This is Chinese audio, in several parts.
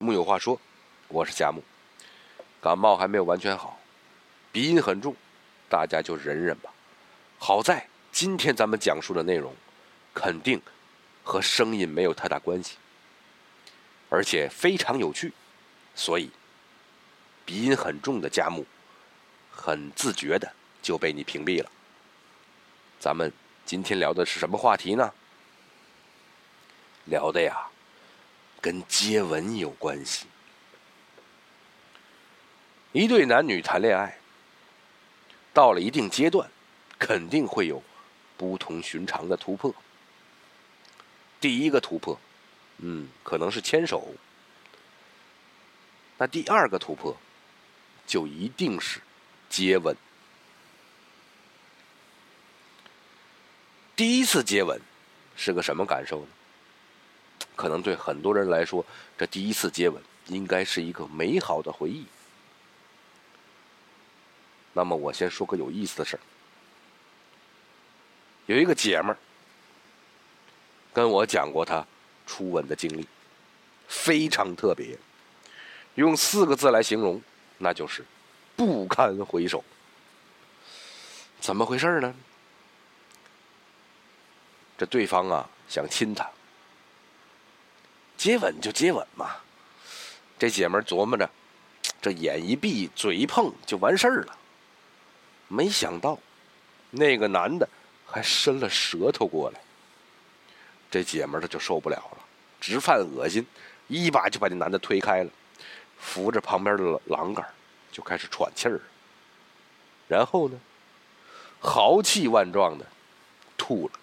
木有话说，我是佳木。感冒还没有完全好，鼻音很重，大家就忍忍吧。好在今天咱们讲述的内容，肯定和声音没有太大关系，而且非常有趣，所以鼻音很重的佳木，很自觉的就被你屏蔽了。咱们今天聊的是什么话题呢？聊的呀。跟接吻有关系。一对男女谈恋爱，到了一定阶段，肯定会有不同寻常的突破。第一个突破，嗯，可能是牵手。那第二个突破，就一定是接吻。第一次接吻是个什么感受呢？可能对很多人来说，这第一次接吻应该是一个美好的回忆。那么，我先说个有意思的事儿。有一个姐们儿跟我讲过她初吻的经历，非常特别，用四个字来形容，那就是不堪回首。怎么回事呢？这对方啊想亲她。接吻就接吻嘛，这姐们琢磨着，这眼一闭，嘴一碰就完事儿了。没想到，那个男的还伸了舌头过来。这姐们她就受不了了，直犯恶心，一把就把那男的推开了，扶着旁边的栏杆就开始喘气儿。然后呢，豪气万状的吐了。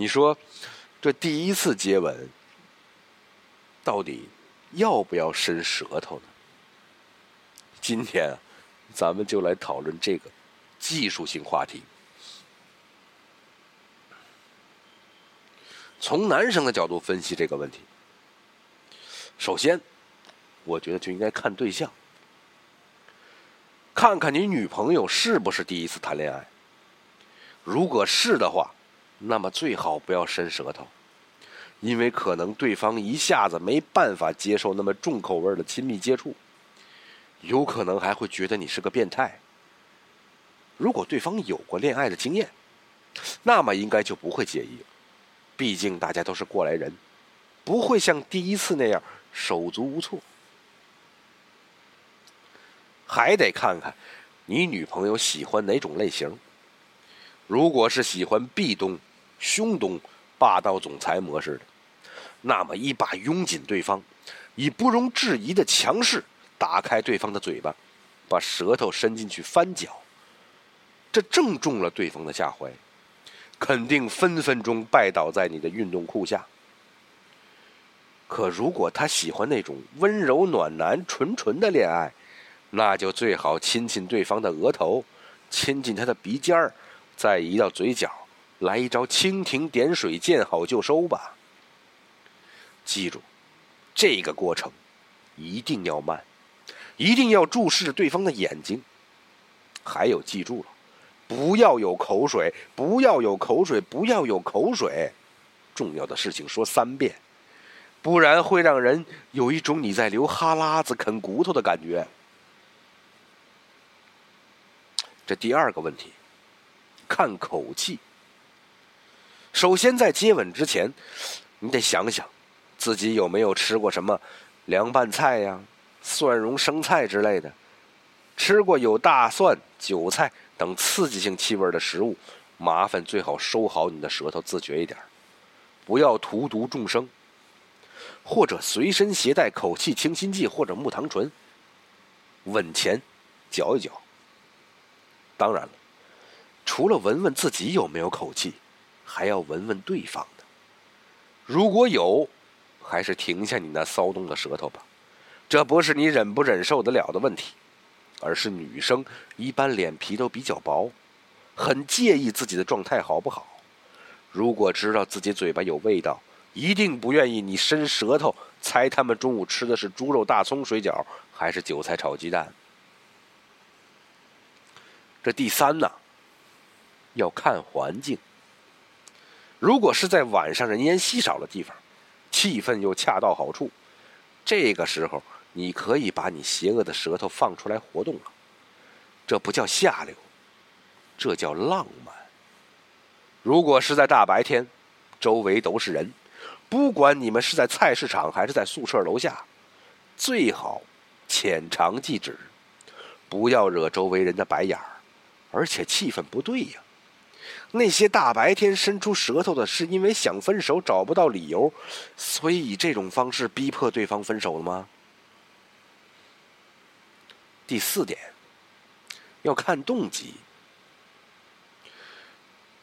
你说，这第一次接吻，到底要不要伸舌头呢？今天啊，咱们就来讨论这个技术性话题。从男生的角度分析这个问题，首先，我觉得就应该看对象，看看你女朋友是不是第一次谈恋爱。如果是的话，那么最好不要伸舌头，因为可能对方一下子没办法接受那么重口味的亲密接触，有可能还会觉得你是个变态。如果对方有过恋爱的经验，那么应该就不会介意，毕竟大家都是过来人，不会像第一次那样手足无措。还得看看你女朋友喜欢哪种类型，如果是喜欢壁咚。凶东、霸道总裁模式的，那么一把拥紧对方，以不容置疑的强势打开对方的嘴巴，把舌头伸进去翻搅，这正中了对方的下怀，肯定分分钟拜倒在你的运动裤下。可如果他喜欢那种温柔暖男、纯纯的恋爱，那就最好亲亲对方的额头，亲亲他的鼻尖儿，再移到嘴角。来一招蜻蜓点水，见好就收吧。记住，这个过程一定要慢，一定要注视对方的眼睛。还有，记住了，不要有口水，不要有口水，不要有口水。重要的事情说三遍，不然会让人有一种你在流哈喇子、啃骨头的感觉。这第二个问题，看口气。首先，在接吻之前，你得想想，自己有没有吃过什么凉拌菜呀、蒜蓉生菜之类的。吃过有大蒜、韭菜等刺激性气味的食物，麻烦最好收好你的舌头，自觉一点，不要荼毒众生。或者随身携带口气清新剂或者木糖醇，吻前嚼一嚼。当然了，除了闻闻自己有没有口气。还要闻闻对方的，如果有，还是停下你那骚动的舌头吧。这不是你忍不忍受得了的问题，而是女生一般脸皮都比较薄，很介意自己的状态好不好。如果知道自己嘴巴有味道，一定不愿意你伸舌头猜他们中午吃的是猪肉大葱水饺还是韭菜炒鸡蛋。这第三呢，要看环境。如果是在晚上人烟稀少的地方，气氛又恰到好处，这个时候你可以把你邪恶的舌头放出来活动了。这不叫下流，这叫浪漫。如果是在大白天，周围都是人，不管你们是在菜市场还是在宿舍楼下，最好浅尝即止，不要惹周围人的白眼儿，而且气氛不对呀。那些大白天伸出舌头的，是因为想分手找不到理由，所以以这种方式逼迫对方分手的吗？第四点，要看动机。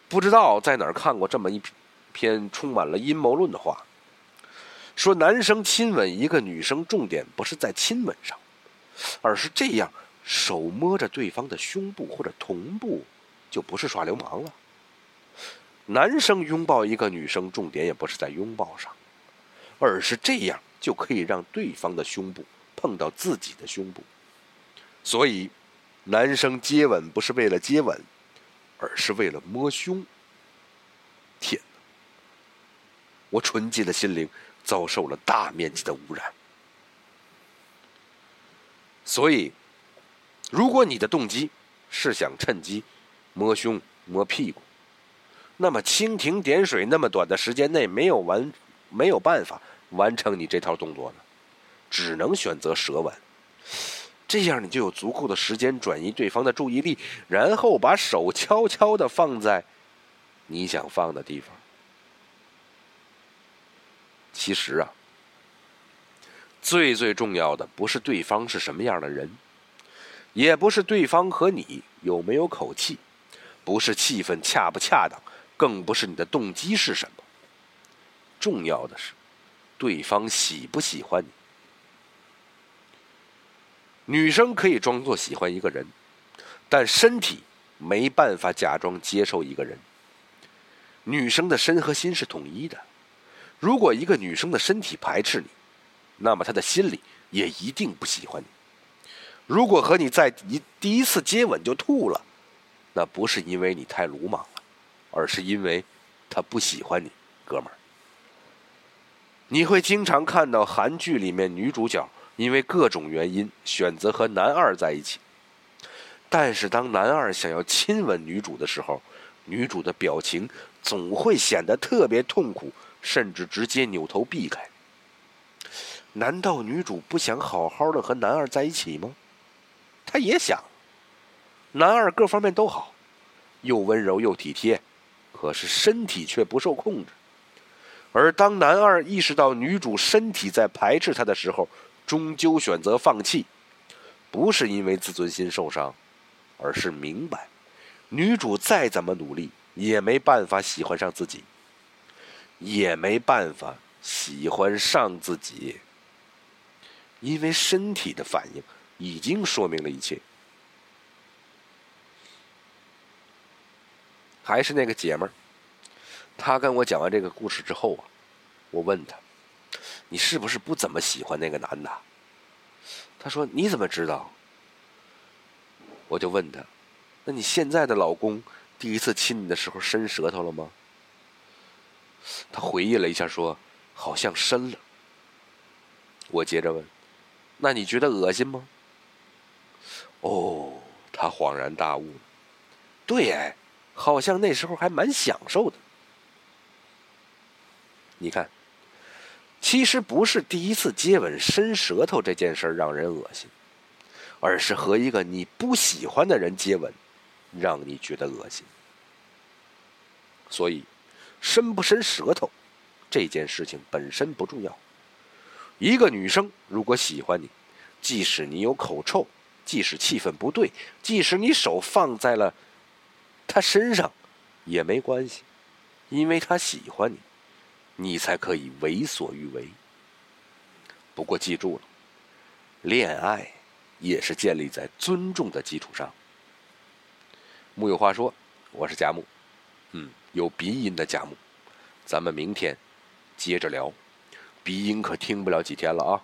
不知道在哪儿看过这么一篇充满了阴谋论的话，说男生亲吻一个女生，重点不是在亲吻上，而是这样手摸着对方的胸部或者臀部，就不是耍流氓了。男生拥抱一个女生，重点也不是在拥抱上，而是这样就可以让对方的胸部碰到自己的胸部。所以，男生接吻不是为了接吻，而是为了摸胸。天哪！我纯洁的心灵遭受了大面积的污染。所以，如果你的动机是想趁机摸胸摸屁股，那么蜻蜓点水那么短的时间内没有完，没有办法完成你这套动作呢，只能选择舌吻。这样你就有足够的时间转移对方的注意力，然后把手悄悄的放在你想放的地方。其实啊，最最重要的不是对方是什么样的人，也不是对方和你有没有口气，不是气氛恰不恰当。更不是你的动机是什么，重要的是，对方喜不喜欢你。女生可以装作喜欢一个人，但身体没办法假装接受一个人。女生的身和心是统一的，如果一个女生的身体排斥你，那么她的心里也一定不喜欢你。如果和你在一第一次接吻就吐了，那不是因为你太鲁莽。而是因为，他不喜欢你，哥们儿。你会经常看到韩剧里面女主角因为各种原因选择和男二在一起，但是当男二想要亲吻女主的时候，女主的表情总会显得特别痛苦，甚至直接扭头避开。难道女主不想好好的和男二在一起吗？她也想。男二各方面都好，又温柔又体贴。可是身体却不受控制，而当男二意识到女主身体在排斥他的时候，终究选择放弃，不是因为自尊心受伤，而是明白，女主再怎么努力也没办法喜欢上自己，也没办法喜欢上自己，因为身体的反应已经说明了一切。还是那个姐们儿，她跟我讲完这个故事之后啊，我问她：“你是不是不怎么喜欢那个男的？”她说：“你怎么知道？”我就问她：“那你现在的老公第一次亲你的时候伸舌头了吗？”她回忆了一下说：“好像伸了。”我接着问：“那你觉得恶心吗？”哦，她恍然大悟：“对哎。”好像那时候还蛮享受的。你看，其实不是第一次接吻伸舌头这件事让人恶心，而是和一个你不喜欢的人接吻，让你觉得恶心。所以，伸不伸舌头这件事情本身不重要。一个女生如果喜欢你，即使你有口臭，即使气氛不对，即使你手放在了。他身上也没关系，因为他喜欢你，你才可以为所欲为。不过记住了，恋爱也是建立在尊重的基础上。木有话说，我是贾木，嗯，有鼻音的贾木，咱们明天接着聊，鼻音可听不了几天了啊。